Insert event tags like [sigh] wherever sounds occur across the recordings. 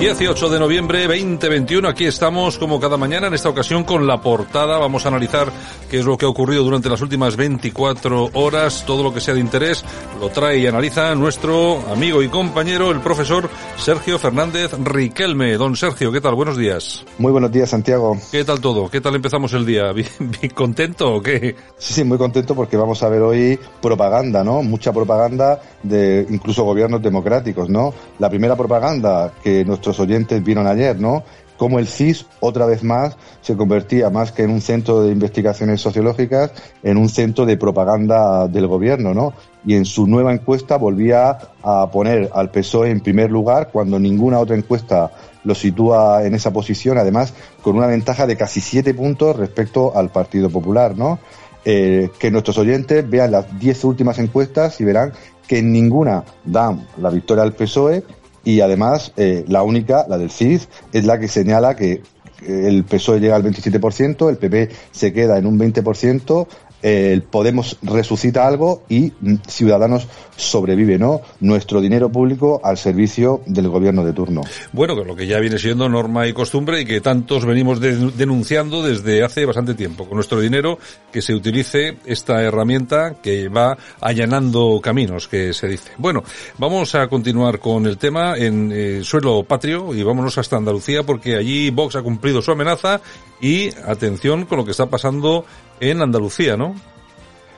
18 de noviembre 2021, aquí estamos como cada mañana, en esta ocasión con la portada. Vamos a analizar qué es lo que ha ocurrido durante las últimas 24 horas, todo lo que sea de interés, lo trae y analiza nuestro amigo y compañero, el profesor Sergio Fernández Riquelme. Don Sergio, ¿qué tal? Buenos días. Muy buenos días, Santiago. ¿Qué tal todo? ¿Qué tal empezamos el día? [laughs] ¿Bien, contento o qué? Sí, sí, muy contento porque vamos a ver hoy propaganda, ¿no? Mucha propaganda de incluso gobiernos democráticos, ¿no? La primera propaganda que nuestro oyentes vieron ayer, ¿no? Cómo el CIS, otra vez más, se convertía más que en un centro de investigaciones sociológicas, en un centro de propaganda del gobierno, ¿no? Y en su nueva encuesta volvía a poner al PSOE en primer lugar cuando ninguna otra encuesta lo sitúa en esa posición, además con una ventaja de casi siete puntos respecto al Partido Popular, ¿no? Eh, que nuestros oyentes vean las diez últimas encuestas y verán que en ninguna dan la victoria al PSOE y además eh, la única, la del CID, es la que señala que el PSOE llega al 27%, el PP se queda en un 20%, el Podemos resucita algo y Ciudadanos sobrevive, ¿no? Nuestro dinero público al servicio del gobierno de turno. Bueno, lo que ya viene siendo norma y costumbre y que tantos venimos denunciando desde hace bastante tiempo. Con nuestro dinero que se utilice esta herramienta que va allanando caminos, que se dice. Bueno, vamos a continuar con el tema en eh, suelo patrio y vámonos hasta Andalucía porque allí Vox ha cumplido su amenaza y atención con lo que está pasando en Andalucía, ¿no?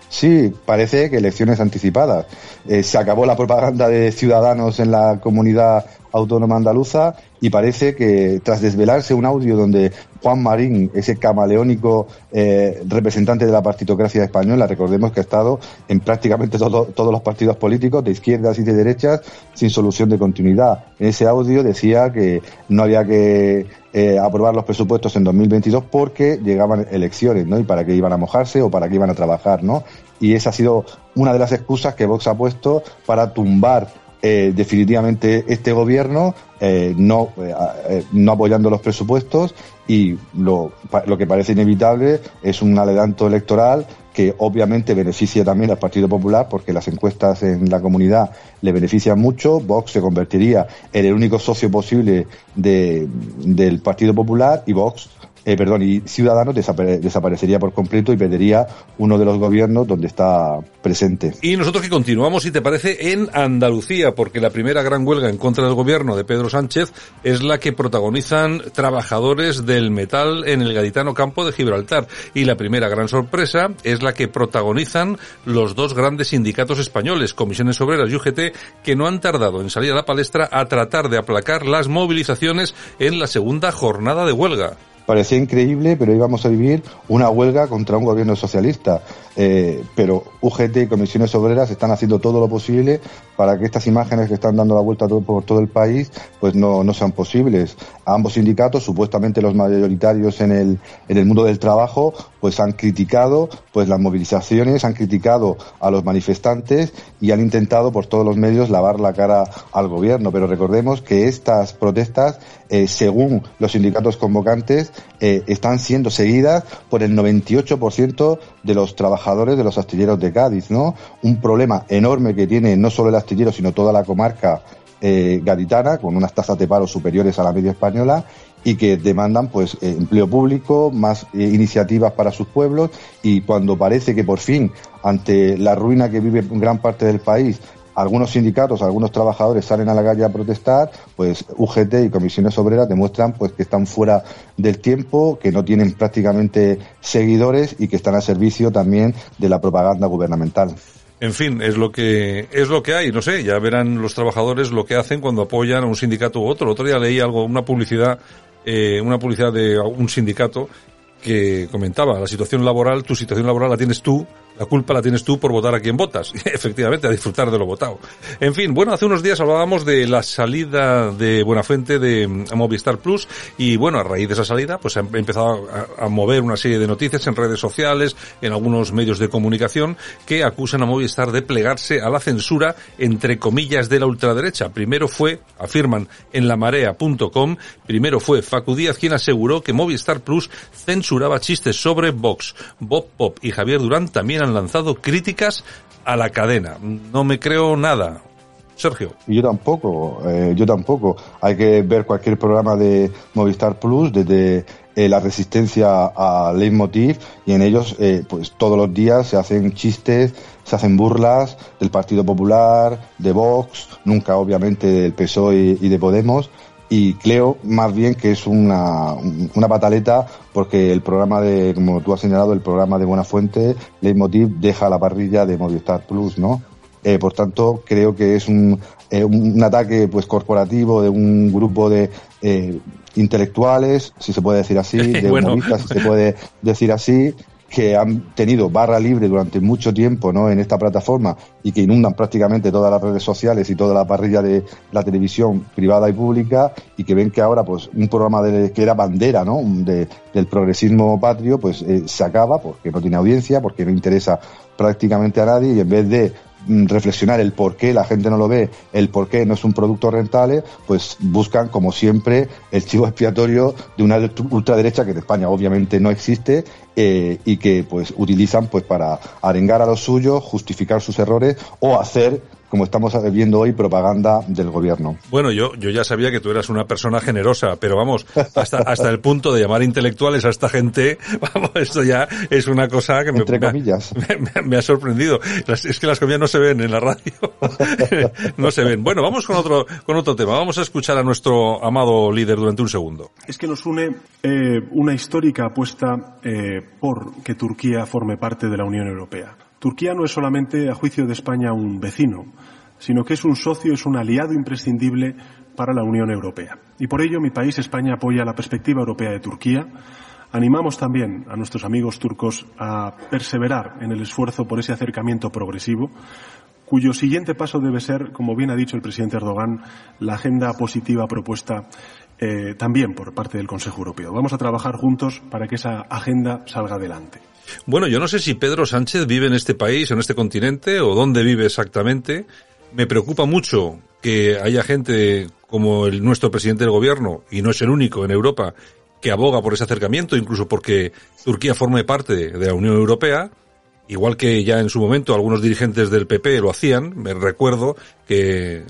Sí, parece que elecciones anticipadas. Eh, se acabó la propaganda de ciudadanos en la comunidad autónoma andaluza y parece que tras desvelarse un audio donde Juan Marín, ese camaleónico eh, representante de la partitocracia española, recordemos que ha estado en prácticamente todos los partidos políticos, de izquierdas y de derechas, sin solución de continuidad. En ese audio decía que no había que eh, aprobar los presupuestos en 2022 porque llegaban elecciones, ¿no? Y para qué iban a mojarse o para qué iban a trabajar, ¿no? Y esa ha sido una de las excusas que Vox ha puesto para tumbar eh, definitivamente este gobierno eh, no, eh, no apoyando los presupuestos y lo, lo que parece inevitable es un adelanto electoral que obviamente beneficia también al Partido Popular porque las encuestas en la comunidad le benefician mucho. Vox se convertiría en el único socio posible de, del Partido Popular y Vox eh, perdón, y Ciudadanos desaparecería por completo y perdería uno de los gobiernos donde está presente. Y nosotros que continuamos, si te parece, en Andalucía, porque la primera gran huelga en contra del gobierno de Pedro Sánchez es la que protagonizan trabajadores del metal en el gaditano campo de Gibraltar. Y la primera gran sorpresa es la que protagonizan los dos grandes sindicatos españoles, Comisiones Obreras y UGT, que no han tardado en salir a la palestra a tratar de aplacar las movilizaciones en la segunda jornada de huelga parecía increíble, pero íbamos a vivir una huelga contra un gobierno socialista. Eh, pero UGT y comisiones obreras están haciendo todo lo posible para que estas imágenes que están dando la vuelta por todo el país pues no, no sean posibles. ambos sindicatos, supuestamente los mayoritarios en el, en el mundo del trabajo, pues han criticado pues las movilizaciones, han criticado a los manifestantes y han intentado por todos los medios lavar la cara al gobierno. Pero recordemos que estas protestas, eh, según los sindicatos convocantes, eh, están siendo seguidas por el 98% de los trabajadores de los astilleros de Cádiz, ¿no? Un problema enorme que tiene no solo el astillero, sino toda la comarca eh, gaditana, con unas tasas de paro superiores a la media española y que demandan pues empleo público, más iniciativas para sus pueblos y cuando parece que por fin ante la ruina que vive gran parte del país algunos sindicatos, algunos trabajadores salen a la calle a protestar, pues UGT y comisiones obreras demuestran pues que están fuera del tiempo, que no tienen prácticamente seguidores y que están al servicio también de la propaganda gubernamental. En fin, es lo que es lo que hay. No sé, ya verán los trabajadores lo que hacen cuando apoyan a un sindicato u otro. El otro día leí algo, una publicidad, eh, una publicidad de un sindicato que comentaba la situación laboral, tu situación laboral la tienes tú, la culpa la tienes tú por votar a quien votas. [laughs] Efectivamente, a disfrutar de lo votado. En fin, bueno, hace unos días hablábamos de la salida de Buenafuente de mm, Movistar Plus y bueno, a raíz de esa salida, pues ha empezado a, mover una serie de noticias en redes sociales, en algunos medios de comunicación, que acusan a Movistar de plegarse a la censura, entre comillas, de la ultraderecha. Primero fue, afirman en lamarea.com, primero fue Facu Díaz quien aseguró que Movistar Plus censuraba chistes sobre Vox. Bob Pop y Javier Durán también han lanzado críticas a la cadena. No me creo nada. Sergio. Yo tampoco, eh, yo tampoco. Hay que ver cualquier programa de Movistar Plus desde eh, la resistencia a Leitmotiv y en ellos eh, pues todos los días se hacen chistes, se hacen burlas del Partido Popular, de Vox, nunca obviamente del PSOE y de Podemos y creo más bien que es una, una pataleta porque el programa de, como tú has señalado, el programa de Buena Fuente, Leitmotiv, deja la parrilla de Movistar Plus, ¿no? Eh, por tanto, creo que es un, eh, un, ataque pues corporativo de un grupo de eh, intelectuales, si se puede decir así, [laughs] de humoristas, si se puede decir así, que han tenido barra libre durante mucho tiempo ¿no? en esta plataforma y que inundan prácticamente todas las redes sociales y toda la parrilla de la televisión privada y pública y que ven que ahora pues un programa que era bandera ¿no? De, del progresismo patrio pues eh, se acaba porque no tiene audiencia, porque no interesa prácticamente a nadie y en vez de reflexionar el por qué la gente no lo ve, el por qué no es un producto rentable, pues buscan, como siempre, el chivo expiatorio de una ultraderecha que en España obviamente no existe eh, y que pues utilizan pues para arengar a los suyos, justificar sus errores o hacer como estamos viendo hoy, propaganda del gobierno. Bueno, yo, yo ya sabía que tú eras una persona generosa, pero vamos, hasta, hasta el punto de llamar intelectuales a esta gente, [laughs] vamos, esto ya es una cosa que me, Entre comillas. [laughs] Me, ha sorprendido. es que las comillas no se ven en la radio. [laughs] no se ven. Bueno, vamos con otro, con otro tema. Vamos a escuchar a nuestro amado líder durante un segundo. Es que nos une eh, una histórica apuesta eh, por que Turquía forme parte de la Unión Europea. Turquía no es solamente, a juicio de España, un vecino, sino que es un socio, es un aliado imprescindible para la Unión Europea. Y por ello mi país, España, apoya la perspectiva europea de Turquía. Animamos también a nuestros amigos turcos a perseverar en el esfuerzo por ese acercamiento progresivo, cuyo siguiente paso debe ser, como bien ha dicho el presidente Erdogan, la agenda positiva propuesta eh, también por parte del Consejo Europeo. Vamos a trabajar juntos para que esa agenda salga adelante. Bueno, yo no sé si Pedro Sánchez vive en este país, en este continente, o dónde vive exactamente. Me preocupa mucho que haya gente como el nuestro presidente del gobierno, y no es el único en Europa, que aboga por ese acercamiento, incluso porque Turquía forme parte de la Unión Europea, igual que ya en su momento algunos dirigentes del PP lo hacían. Me recuerdo que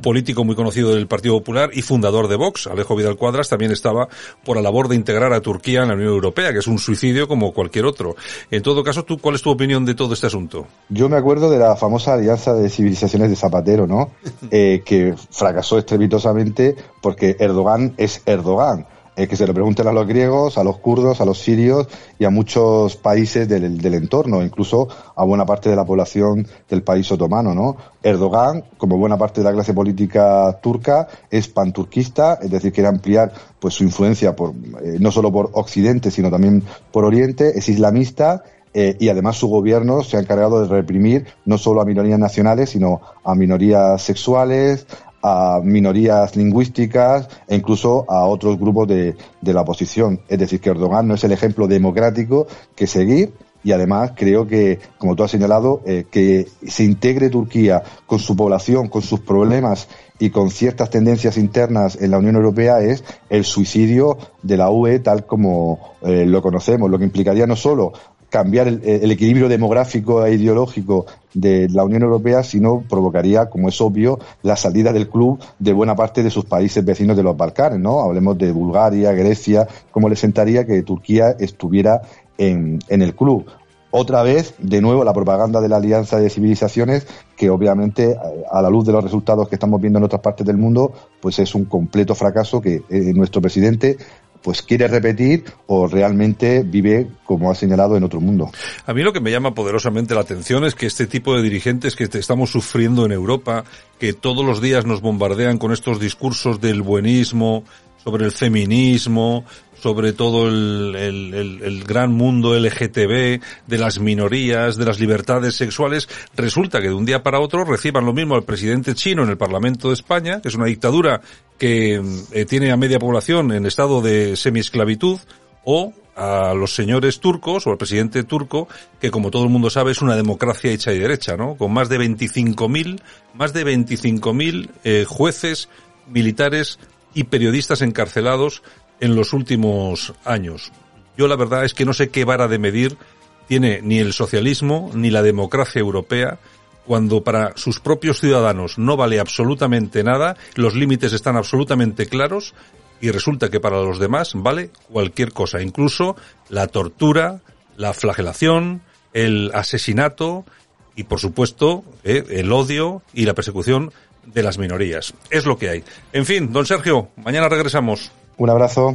político muy conocido del Partido Popular y fundador de Vox, Alejo Vidal Cuadras, también estaba por la labor de integrar a Turquía en la Unión Europea, que es un suicidio como cualquier otro. En todo caso, ¿tú cuál es tu opinión de todo este asunto? Yo me acuerdo de la famosa alianza de civilizaciones de Zapatero, ¿no? [laughs] eh, que fracasó estrepitosamente porque Erdogan es Erdogan eh, que se lo pregunten a los griegos, a los kurdos, a los sirios y a muchos países del, del, entorno, incluso a buena parte de la población del país otomano, ¿no? Erdogan, como buena parte de la clase política turca, es panturquista, es decir, quiere ampliar pues su influencia eh, no solo por Occidente, sino también por Oriente, es islamista eh, y además su gobierno se ha encargado de reprimir no solo a minorías nacionales, sino a minorías sexuales, a minorías lingüísticas e incluso a otros grupos de, de la oposición. Es decir, que Erdogan no es el ejemplo democrático que seguir y además creo que, como tú has señalado, eh, que se integre Turquía con su población, con sus problemas y con ciertas tendencias internas en la Unión Europea es el suicidio de la UE tal como eh, lo conocemos, lo que implicaría no solo cambiar el, equilibrio demográfico e ideológico de la Unión Europea, sino provocaría, como es obvio, la salida del club de buena parte de sus países vecinos de los Balcanes, ¿no? Hablemos de Bulgaria, Grecia, cómo le sentaría que Turquía estuviera en, el club. Otra vez, de nuevo, la propaganda de la Alianza de Civilizaciones, que obviamente, a la luz de los resultados que estamos viendo en otras partes del mundo, pues es un completo fracaso que eh, nuestro presidente pues quiere repetir o realmente vive, como ha señalado, en otro mundo. A mí lo que me llama poderosamente la atención es que este tipo de dirigentes que estamos sufriendo en Europa, que todos los días nos bombardean con estos discursos del buenismo, sobre el feminismo, sobre todo el, el, el, gran mundo LGTB, de las minorías, de las libertades sexuales, resulta que de un día para otro reciban lo mismo al presidente chino en el Parlamento de España, que es una dictadura que eh, tiene a media población en estado de semiesclavitud, o a los señores turcos o al presidente turco, que como todo el mundo sabe es una democracia hecha y derecha, ¿no? Con más de 25.000, más de 25.000 eh, jueces, militares y periodistas encarcelados en los últimos años. Yo la verdad es que no sé qué vara de medir tiene ni el socialismo ni la democracia europea cuando para sus propios ciudadanos no vale absolutamente nada, los límites están absolutamente claros y resulta que para los demás vale cualquier cosa, incluso la tortura, la flagelación, el asesinato y por supuesto eh, el odio y la persecución de las minorías. Es lo que hay. En fin, don Sergio, mañana regresamos. Un abrazo.